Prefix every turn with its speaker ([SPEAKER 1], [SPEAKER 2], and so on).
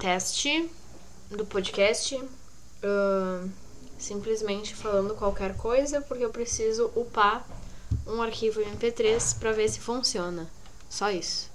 [SPEAKER 1] teste do podcast. Uh, simplesmente falando qualquer coisa, porque eu preciso upar um arquivo MP3 para ver se funciona. Só isso.